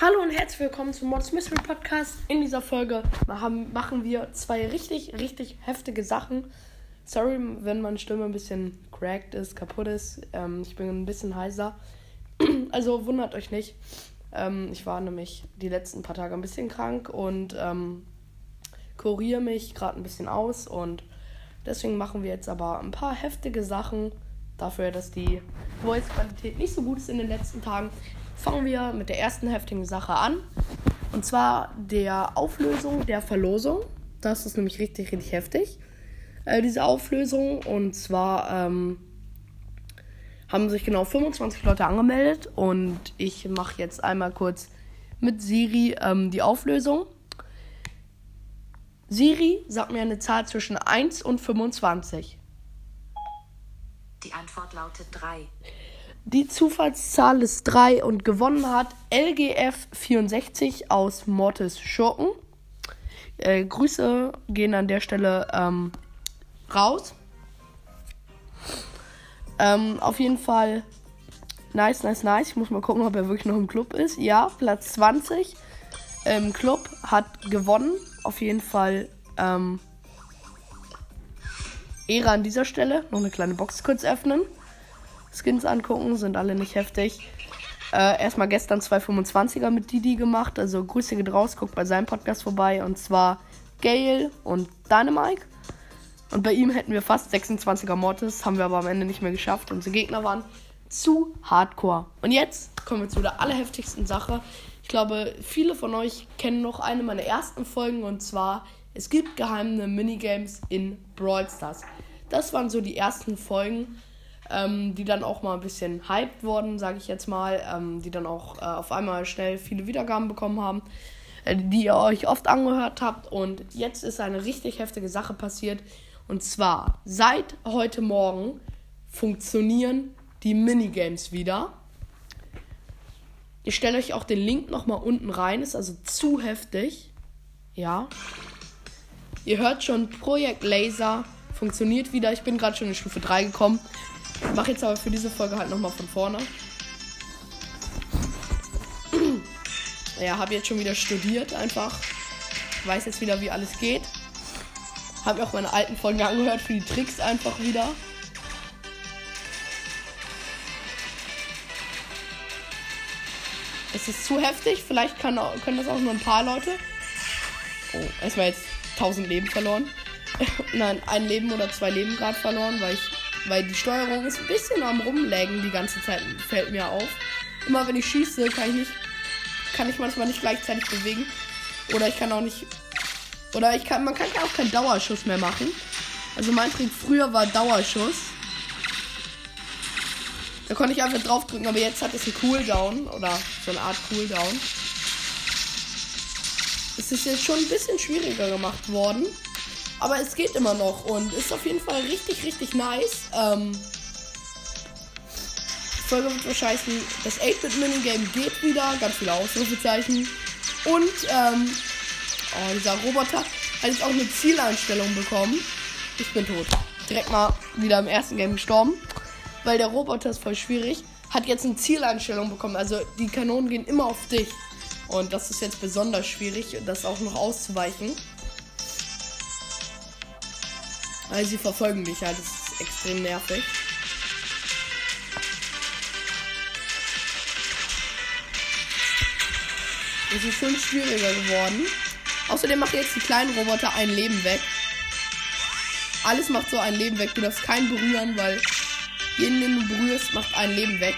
Hallo und herzlich willkommen zum Mods Mystery Podcast. In dieser Folge machen, wir zwei richtig, richtig heftige Sachen. Sorry, wenn meine Stimme ein bisschen cracked ist, kaputt ist. Ähm, ich bin ein bisschen heiser. also wundert euch nicht. Ähm, ich war nämlich die letzten paar Tage ein bisschen krank und ähm, kuriere mich gerade ein bisschen aus. Und deswegen machen wir jetzt aber ein paar heftige Sachen. Dafür, dass die Voice-Qualität nicht so gut ist in den letzten Tagen fangen wir mit der ersten heftigen Sache an. Und zwar der Auflösung der Verlosung. Das ist nämlich richtig, richtig heftig. Äh, diese Auflösung. Und zwar ähm, haben sich genau 25 Leute angemeldet. Und ich mache jetzt einmal kurz mit Siri ähm, die Auflösung. Siri, sag mir eine Zahl zwischen 1 und 25. Die Antwort lautet 3. Die Zufallszahl ist 3 und gewonnen hat LGF64 aus Mortis Schurken. Äh, Grüße gehen an der Stelle ähm, raus. Ähm, auf jeden Fall nice, nice, nice. Ich muss mal gucken, ob er wirklich noch im Club ist. Ja, Platz 20 im Club hat gewonnen. Auf jeden Fall ähm, Ehre an dieser Stelle. Noch eine kleine Box kurz öffnen. Skins angucken, sind alle nicht heftig. Äh, erstmal gestern zwei 25er mit Didi gemacht. Also Grüße geht raus, guckt bei seinem Podcast vorbei. Und zwar Gale und Dynamike. Und bei ihm hätten wir fast 26er Mortis, haben wir aber am Ende nicht mehr geschafft. Unsere Gegner waren zu hardcore. Und jetzt kommen wir zu der allerheftigsten Sache. Ich glaube, viele von euch kennen noch eine meiner ersten Folgen und zwar, es gibt geheime Minigames in Brawl Stars. Das waren so die ersten Folgen ähm, die dann auch mal ein bisschen hyped wurden, sage ich jetzt mal, ähm, die dann auch äh, auf einmal schnell viele Wiedergaben bekommen haben, äh, die ihr euch oft angehört habt. Und jetzt ist eine richtig heftige Sache passiert. Und zwar, seit heute Morgen funktionieren die Minigames wieder. Ich stelle euch auch den Link nochmal unten rein, ist also zu heftig. Ja. Ihr hört schon, Projekt Laser funktioniert wieder. Ich bin gerade schon in Stufe 3 gekommen. Mache jetzt aber für diese Folge halt nochmal von vorne. Ja, habe jetzt schon wieder studiert einfach. Weiß jetzt wieder, wie alles geht. Habe mir auch meine alten Folgen angehört für die Tricks einfach wieder. Es ist zu heftig. Vielleicht kann, können das auch nur ein paar Leute. Oh, erstmal jetzt 1000 Leben verloren. Nein, ein Leben oder zwei Leben gerade verloren, weil ich weil die Steuerung ist ein bisschen am rumlaggen die ganze Zeit, fällt mir auf. Immer wenn ich schieße, kann ich nicht, kann ich manchmal nicht gleichzeitig bewegen. Oder ich kann auch nicht, oder ich kann, man kann ja auch keinen Dauerschuss mehr machen. Also mein Trick früher war Dauerschuss. Da konnte ich einfach draufdrücken, aber jetzt hat es einen Cooldown oder so eine Art Cooldown. Es ist jetzt schon ein bisschen schwieriger gemacht worden. Aber es geht immer noch und ist auf jeden Fall richtig, richtig nice. Ähm, die Folge wird wahrscheinlich das 8-Bit-Minigame geht wieder. Ganz viele Ausrufezeichen. Und, ähm, oh, dieser Roboter hat jetzt auch eine Zieleinstellung bekommen. Ich bin tot. Direkt mal wieder im ersten Game gestorben. Weil der Roboter ist voll schwierig. Hat jetzt eine Zieleinstellung bekommen. Also die Kanonen gehen immer auf dich. Und das ist jetzt besonders schwierig, das auch noch auszuweichen. Weil sie verfolgen dich halt. Das ist extrem nervig. Es ist schon schwieriger geworden. Außerdem macht jetzt die kleinen Roboter ein Leben weg. Alles macht so ein Leben weg. Du darfst keinen berühren, weil jeden, den du berührst, macht ein Leben weg.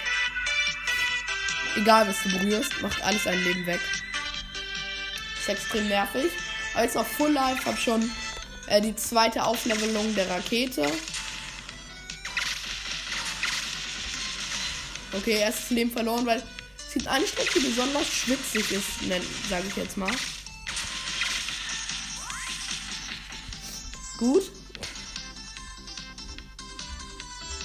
Egal, was du berührst, macht alles ein Leben weg. Ist extrem nervig. Aber jetzt noch Full Life, hab schon äh, die zweite Auflevelung der Rakete. Okay, erstes Leben verloren, weil es gibt eine Strecke, die besonders schwitzig ist, sage ich jetzt mal. Gut.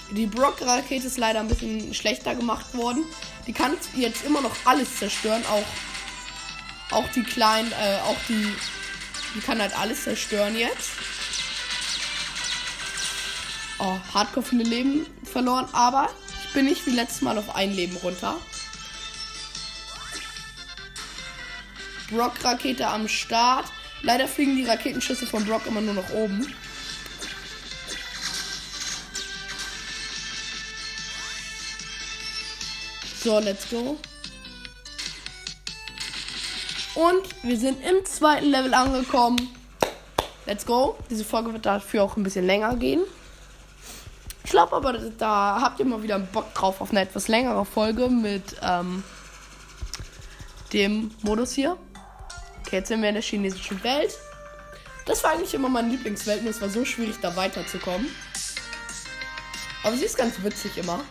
Die Brock-Rakete ist leider ein bisschen schlechter gemacht worden. Die kann jetzt immer noch alles zerstören, auch Auch die kleinen, äh, auch die, die kann halt alles zerstören jetzt. Oh, hardcore viele Leben verloren, aber ich bin nicht wie letztes Mal auf ein Leben runter. Brock-Rakete am Start. Leider fliegen die Raketenschüsse von Brock immer nur nach oben. So, let's go. Und wir sind im zweiten Level angekommen. Let's go. Diese Folge wird dafür auch ein bisschen länger gehen. Ich glaube aber, da habt ihr mal wieder Bock drauf auf eine etwas längere Folge mit ähm, dem Modus hier. Okay, jetzt sind wir in der chinesischen Welt. Das war eigentlich immer meine Lieblingswelt, nur es war so schwierig, da weiterzukommen. Aber sie ist ganz witzig immer.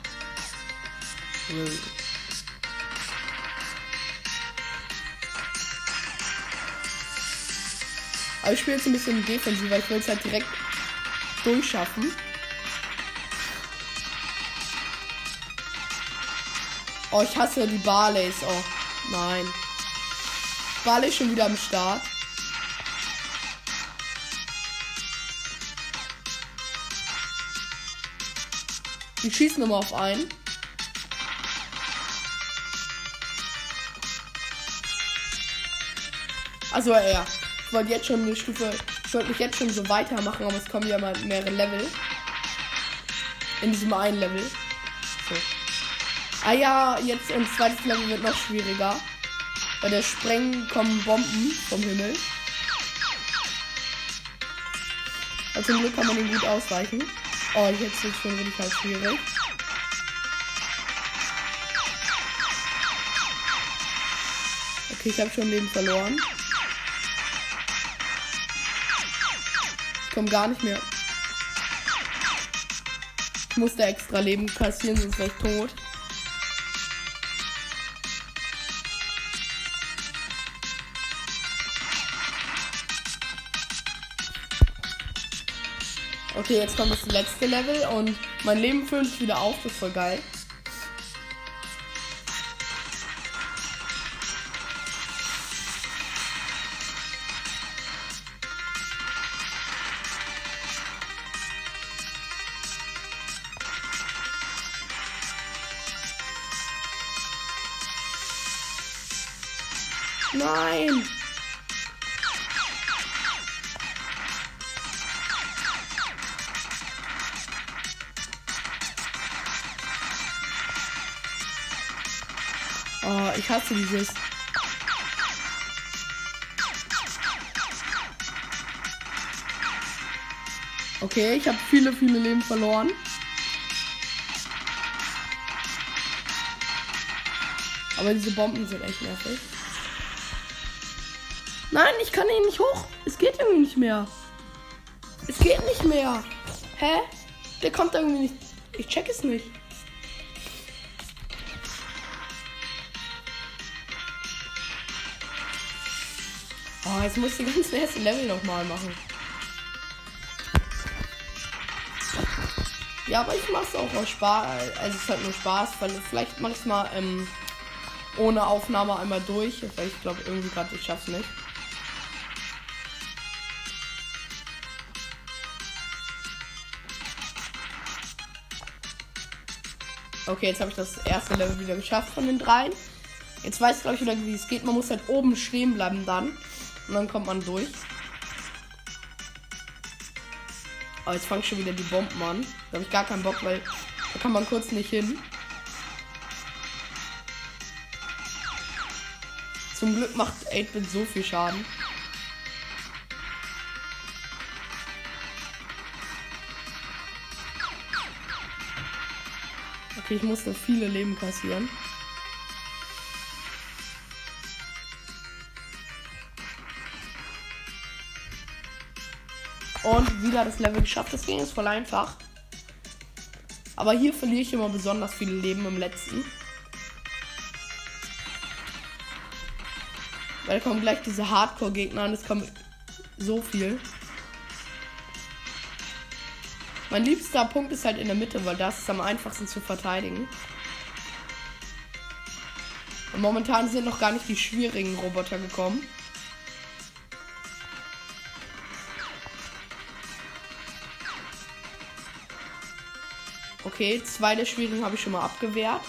Aber ich spiele jetzt ein bisschen defensiv, weil ich will es halt direkt durchschaffen. Oh, ich hasse die Barleys. Oh, nein. Barley schon wieder am Start. Die schießen immer auf einen. Also ja, ich wollte jetzt schon eine Stufe, ich wollte mich jetzt schon so weitermachen, aber es kommen ja mal mehrere Level. In diesem einen Level. So. Ah ja, jetzt ein zweites Level wird noch schwieriger. Bei der Sprengen kommen Bomben vom Himmel. Also zum Glück kann man ihn gut ausweichen. Oh, jetzt ist es schon richtig halt schwierig. Okay, ich habe schon Leben verloren. Ich komme gar nicht mehr. Ich musste extra Leben kassieren, sonst wäre ich tot. Okay, jetzt kommt das letzte Level und mein Leben füllt sich wieder auf. Das ist voll geil. Nein! Ich hasse dieses. Okay, ich habe viele, viele Leben verloren. Aber diese Bomben sind echt nervig. Nein, ich kann ihn nicht hoch. Es geht irgendwie nicht mehr. Es geht nicht mehr. Hä? Der kommt irgendwie nicht. Ich check es nicht. Jetzt muss ich die ganzen erste Level nochmal machen. Ja, aber ich mach's auch aus Spaß. Also es ist halt nur Spaß, weil vielleicht mach ich's mal ähm, ohne Aufnahme einmal durch. Weil ich glaube irgendwie gerade ich schaff's nicht. Okay, jetzt habe ich das erste Level wieder geschafft von den dreien. Jetzt weiß ich, glaube ich, wieder, wie es geht. Man muss halt oben stehen bleiben dann. Und dann kommt man durch. Aber jetzt fangen schon wieder die Bomben an. Da habe ich gar keinen Bock, weil da kann man kurz nicht hin. Zum Glück macht 8-Bit so viel Schaden. Okay, ich musste viele Leben kassieren. Und wieder das Level geschafft. Das ging jetzt voll einfach. Aber hier verliere ich immer besonders viele Leben im letzten. Weil da kommen gleich diese Hardcore-Gegner und es kommt so viel. Mein liebster Punkt ist halt in der Mitte, weil das ist am einfachsten zu verteidigen. Und momentan sind noch gar nicht die schwierigen Roboter gekommen. Okay, zwei der schwierigen habe ich schon mal abgewehrt.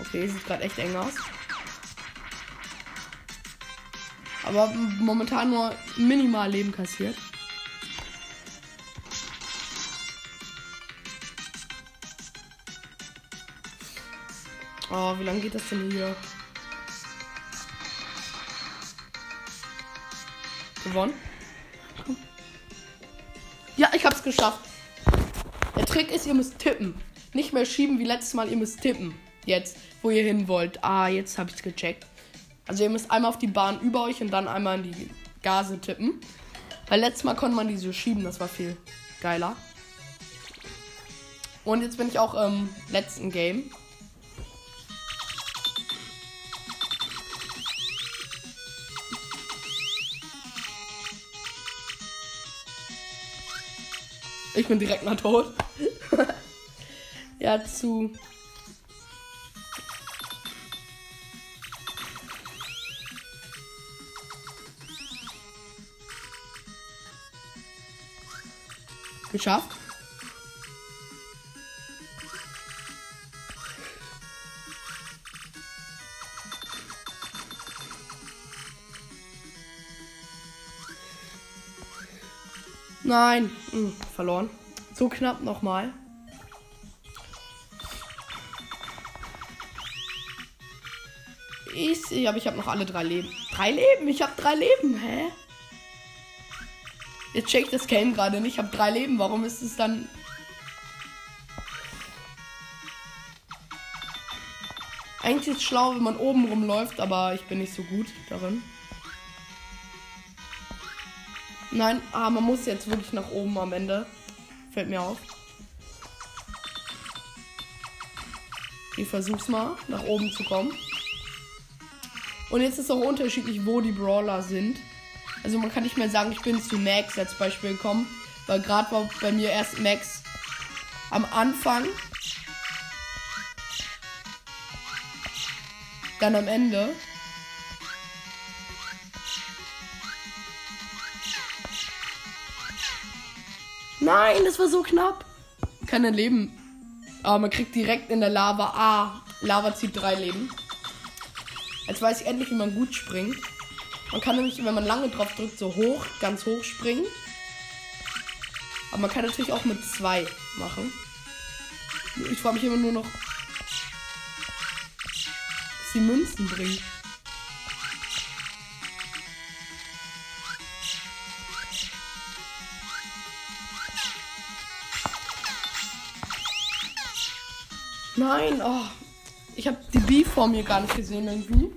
Okay, sieht gerade echt eng aus. Aber momentan nur minimal Leben kassiert. Oh, wie lange geht das denn hier? Gewonnen? Ja, ich hab's geschafft. Der Trick ist, ihr müsst tippen. Nicht mehr schieben wie letztes Mal, ihr müsst tippen. Jetzt, wo ihr hin wollt. Ah, jetzt hab ich's gecheckt. Also ihr müsst einmal auf die Bahn über euch und dann einmal in die Gase tippen. Weil letztes Mal konnte man die so schieben, das war viel geiler. Und jetzt bin ich auch im letzten Game. Ich bin direkt mal tot. ja, zu. Geschafft. Nein, hm, verloren. So knapp nochmal. Ich sehe, aber ich habe noch alle drei Leben. Drei Leben? Ich habe drei Leben, hä? Jetzt checkt das Game gerade nicht. Ich habe drei Leben. Warum ist es dann. Eigentlich ist es schlau, wenn man oben rumläuft, aber ich bin nicht so gut darin. Nein, ah, man muss jetzt wirklich nach oben am Ende. Fällt mir auf. Ich versuch's mal, nach oben zu kommen. Und jetzt ist auch unterschiedlich, wo die Brawler sind. Also man kann nicht mehr sagen, ich bin zu Max als Beispiel gekommen. Weil gerade war bei mir erst Max am Anfang. Dann am Ende. Nein, das war so knapp. Keine Leben. Aber man kriegt direkt in der Lava. Ah, Lava zieht drei Leben. Jetzt weiß ich endlich, wie man gut springt. Man kann nämlich, wenn man lange drauf drückt, so hoch, ganz hoch springen. Aber man kann natürlich auch mit zwei machen. Ich frage mich immer nur noch, dass die Münzen bringen. Nein, oh. Ich habe die B vor mir gar nicht gesehen irgendwie.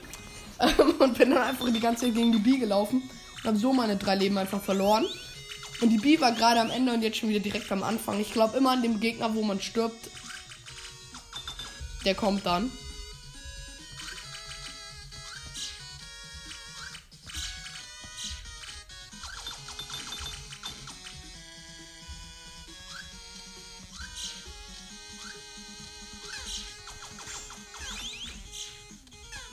und bin dann einfach die ganze Zeit gegen die B gelaufen und habe so meine drei Leben einfach verloren. Und die B war gerade am Ende und jetzt schon wieder direkt am Anfang. Ich glaube immer an dem Gegner, wo man stirbt. Der kommt dann.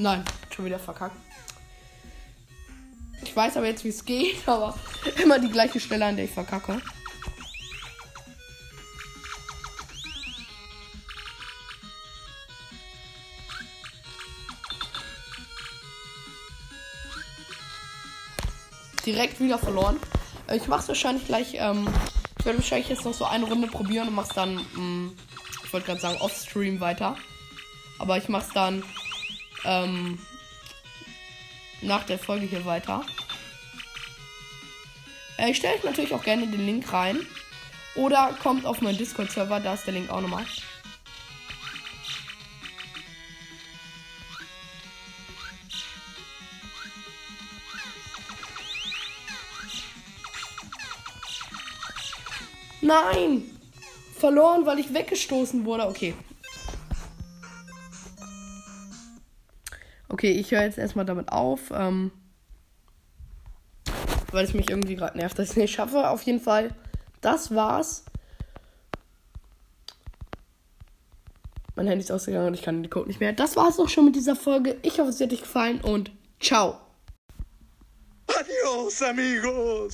Nein, schon wieder verkackt. Ich weiß aber jetzt, wie es geht, aber immer die gleiche Stelle, an der ich verkacke. Direkt wieder verloren. Äh, ich mach's wahrscheinlich gleich, ähm, ich werde wahrscheinlich jetzt noch so eine Runde probieren und mach's dann, mh, mm, ich wollte gerade sagen, off-stream weiter. Aber ich mach's dann ähm, nach der Folge hier weiter. Äh, ich stelle euch natürlich auch gerne den Link rein. Oder kommt auf meinen Discord-Server, da ist der Link auch nochmal. Nein! Verloren, weil ich weggestoßen wurde. Okay, Okay, ich höre jetzt erstmal damit auf, ähm, weil es mich irgendwie gerade nervt, dass ich es nicht schaffe. Auf jeden Fall das war's. Mein Handy ist ausgegangen und ich kann den Code nicht mehr. Das war's auch schon mit dieser Folge. Ich hoffe, es hat euch gefallen und ciao. Adios, amigos.